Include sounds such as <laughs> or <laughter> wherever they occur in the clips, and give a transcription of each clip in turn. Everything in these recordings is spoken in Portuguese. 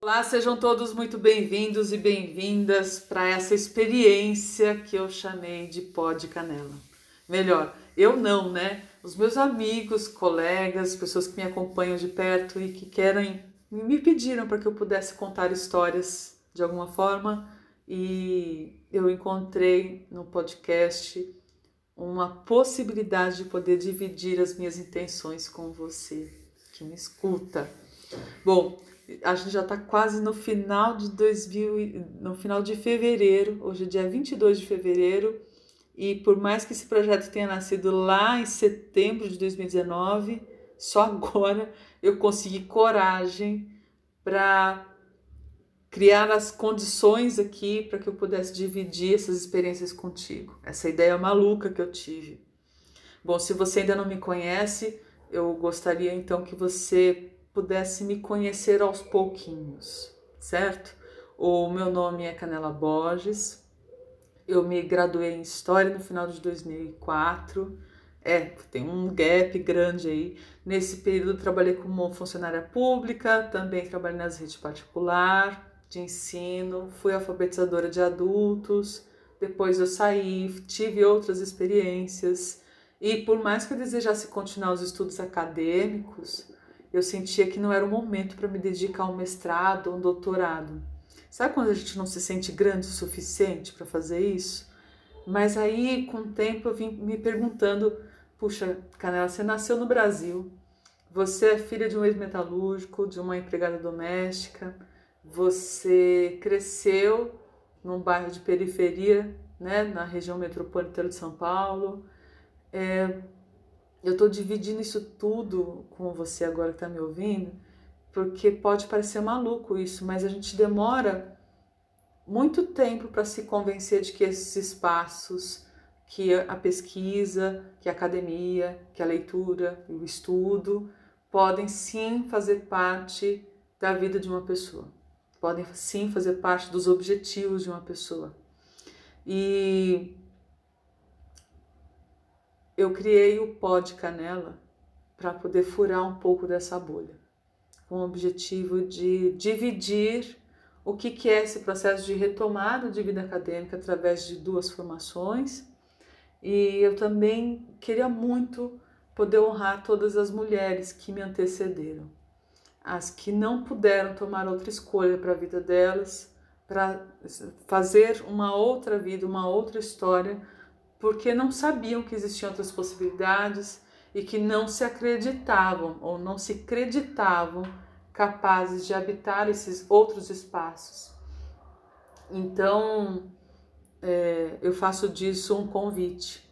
Olá, sejam todos muito bem-vindos e bem-vindas para essa experiência que eu chamei de pó de canela. Melhor, eu não, né? Os meus amigos, colegas, pessoas que me acompanham de perto e que querem me pediram para que eu pudesse contar histórias de alguma forma e eu encontrei no podcast uma possibilidade de poder dividir as minhas intenções com você que me escuta. Bom, a gente já está quase no final de 2000, no final de fevereiro, hoje é dia 22 de fevereiro, e por mais que esse projeto tenha nascido lá em setembro de 2019, só agora eu consegui coragem para criar as condições aqui para que eu pudesse dividir essas experiências contigo. Essa ideia maluca que eu tive. Bom, se você ainda não me conhece, eu gostaria então que você pudesse me conhecer aos pouquinhos, certo? O meu nome é Canela Borges, eu me graduei em História no final de 2004. É, tem um gap grande aí. Nesse período trabalhei como funcionária pública, também trabalhei nas redes particular de ensino, fui alfabetizadora de adultos, depois eu saí, tive outras experiências. E por mais que eu desejasse continuar os estudos acadêmicos, eu sentia que não era o momento para me dedicar a um mestrado ou um doutorado. Sabe quando a gente não se sente grande o suficiente para fazer isso? Mas aí, com o tempo, eu vim me perguntando: puxa, Canela, você nasceu no Brasil, você é filha de um ex-metalúrgico, de uma empregada doméstica, você cresceu num bairro de periferia, né, na região metropolitana de São Paulo. É, eu estou dividindo isso tudo com você agora que está me ouvindo, porque pode parecer maluco isso, mas a gente demora muito tempo para se convencer de que esses espaços, que a pesquisa, que a academia, que a leitura, o estudo, podem sim fazer parte da vida de uma pessoa, podem sim fazer parte dos objetivos de uma pessoa. E eu criei o pó de canela para poder furar um pouco dessa bolha, com o objetivo de dividir o que, que é esse processo de retomada de vida acadêmica através de duas formações. E eu também queria muito poder honrar todas as mulheres que me antecederam, as que não puderam tomar outra escolha para a vida delas, para fazer uma outra vida, uma outra história porque não sabiam que existiam outras possibilidades e que não se acreditavam ou não se acreditavam capazes de habitar esses outros espaços. Então, é, eu faço disso um convite,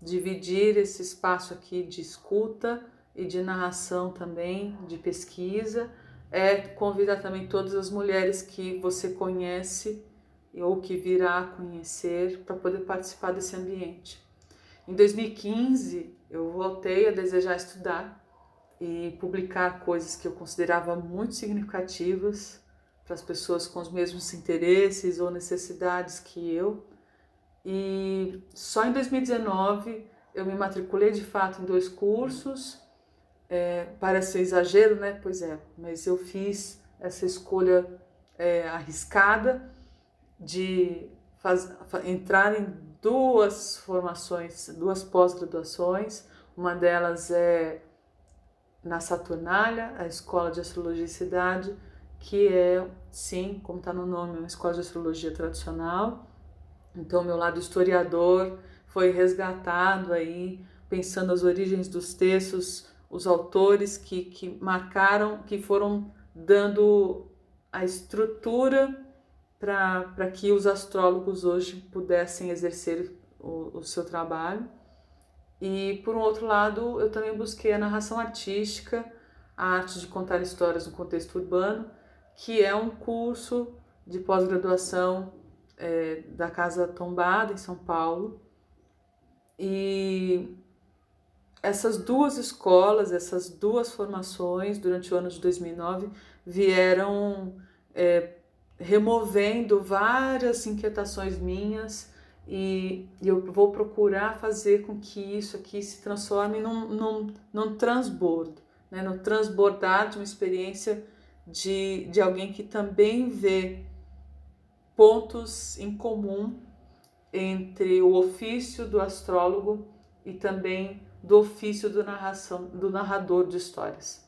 dividir esse espaço aqui de escuta e de narração também, de pesquisa, é convidar também todas as mulheres que você conhece ou que virá a conhecer para poder participar desse ambiente. Em 2015, eu voltei a desejar estudar e publicar coisas que eu considerava muito significativas para as pessoas com os mesmos interesses ou necessidades que eu. E só em 2019 eu me matriculei de fato em dois cursos. É, parece exagero, né? Pois é, mas eu fiz essa escolha é, arriscada de faz, entrar em duas formações, duas pós-graduações. Uma delas é na Saturnália, a Escola de Astrologia e Cidade, que é, sim, como está no nome, uma escola de astrologia tradicional. Então, meu lado historiador foi resgatado aí, pensando as origens dos textos, os autores que, que marcaram, que foram dando a estrutura para que os astrólogos hoje pudessem exercer o, o seu trabalho. E por um outro lado, eu também busquei a narração artística, a arte de contar histórias no contexto urbano, que é um curso de pós-graduação é, da Casa Tombada, em São Paulo. E essas duas escolas, essas duas formações, durante o ano de 2009, vieram é, removendo várias inquietações minhas e, eu vou procurar fazer com que isso aqui se transforme num, num, num transbordo, né? no transbordar de uma experiência de, de alguém que também vê pontos em comum entre o ofício do astrólogo e também do ofício do, narração, do narrador de histórias.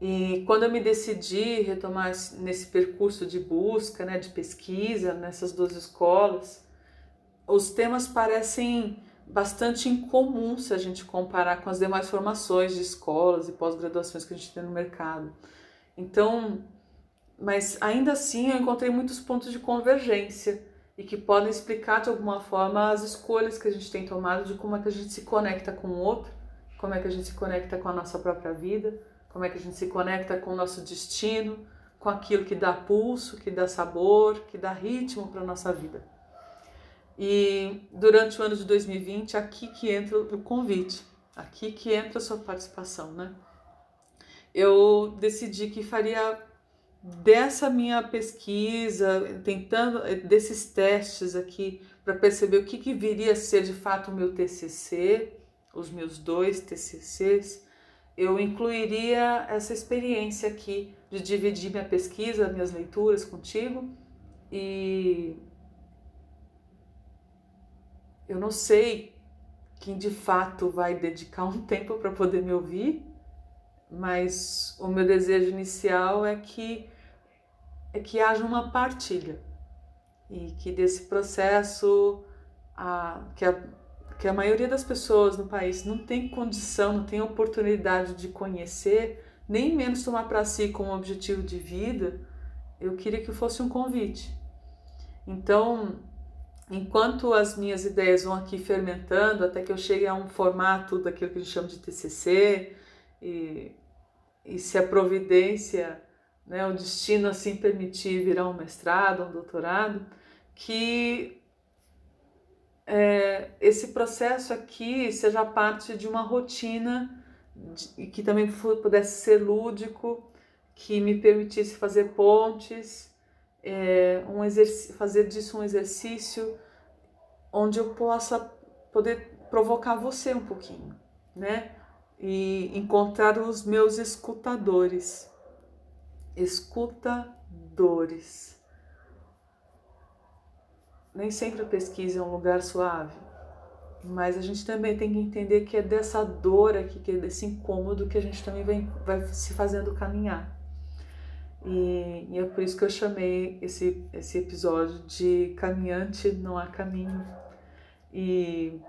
E quando eu me decidi retomar nesse percurso de busca, né, de pesquisa nessas duas escolas, os temas parecem bastante incomuns se a gente comparar com as demais formações de escolas e pós-graduações que a gente tem no mercado. Então, mas ainda assim eu encontrei muitos pontos de convergência e que podem explicar de alguma forma as escolhas que a gente tem tomado de como é que a gente se conecta com o outro, como é que a gente se conecta com a nossa própria vida como é que a gente se conecta com o nosso destino, com aquilo que dá pulso, que dá sabor, que dá ritmo para a nossa vida. E durante o ano de 2020, aqui que entra o convite, aqui que entra a sua participação, né? Eu decidi que faria dessa minha pesquisa, tentando desses testes aqui para perceber o que, que viria a ser de fato o meu TCC, os meus dois TCCs, eu incluiria essa experiência aqui de dividir minha pesquisa, minhas leituras contigo e eu não sei quem de fato vai dedicar um <laughs> tempo para poder me ouvir, mas o meu desejo inicial é que é que haja uma partilha e que desse processo a, que a que a maioria das pessoas no país não tem condição, não tem oportunidade de conhecer, nem menos tomar para si como objetivo de vida, eu queria que fosse um convite. Então, enquanto as minhas ideias vão aqui fermentando, até que eu chegue a um formato daquilo que a gente chama de TCC, e, e se a providência, né, o destino assim permitir virar um mestrado, um doutorado, que é, esse processo aqui seja parte de uma rotina que também pudesse ser lúdico, que me permitisse fazer pontes, é, um fazer disso um exercício onde eu possa poder provocar você um pouquinho, né? E encontrar os meus escutadores. Escutadores nem sempre a pesquisa é um lugar suave, mas a gente também tem que entender que é dessa dor aqui, que é desse incômodo que a gente também vai, vai se fazendo caminhar. E, e, é por isso que eu chamei esse, esse episódio de Caminhante Não Há Caminho. E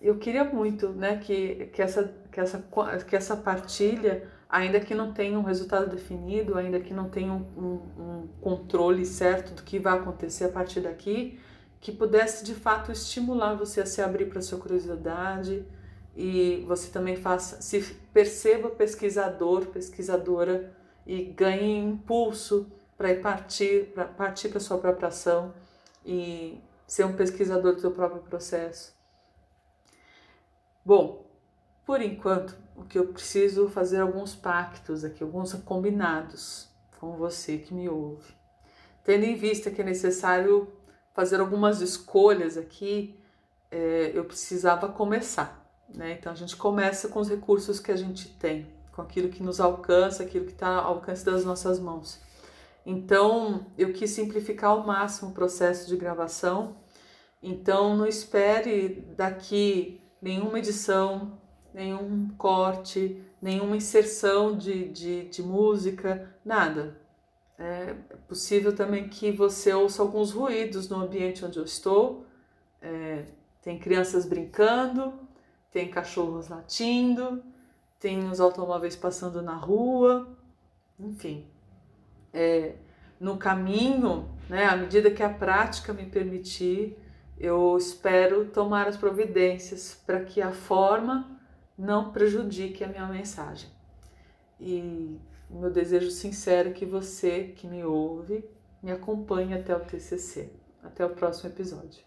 eu queria muito né, que, que, essa, que, essa, que essa partilha ainda que não tenha um resultado definido, ainda que não tenha um, um, um, controle certo do que vai acontecer a partir daqui, que pudesse de fato estimular você a se abrir para sua curiosidade e você também faça, se perceba pesquisador, pesquisadora e ganhe impulso para partir para partir para sua própria ação e ser um pesquisador do seu próprio processo. Bom, por enquanto o que eu preciso fazer alguns pactos aqui, alguns combinados com você que me ouve. Tendo em vista que é necessário fazer algumas escolhas aqui, é, eu precisava começar. Né? Então a gente começa com os recursos que a gente tem, com aquilo que nos alcança, aquilo que está ao alcance das nossas mãos. Então eu quis simplificar ao máximo o processo de gravação. Então não espere daqui nenhuma edição, nenhum corte, nenhuma inserção de, de, de música, nada. É possível também que você ouça alguns ruídos no ambiente onde eu estou. É, tem crianças brincando, tem cachorros latindo, tem os automóveis passando na rua, enfim. É, no caminho, né, à medida que a prática me permitir, eu espero tomar as providências para que a forma não prejudique a minha mensagem. E meu desejo sincero é que você que me ouve me acompanhe até o TCC. Até o próximo episódio.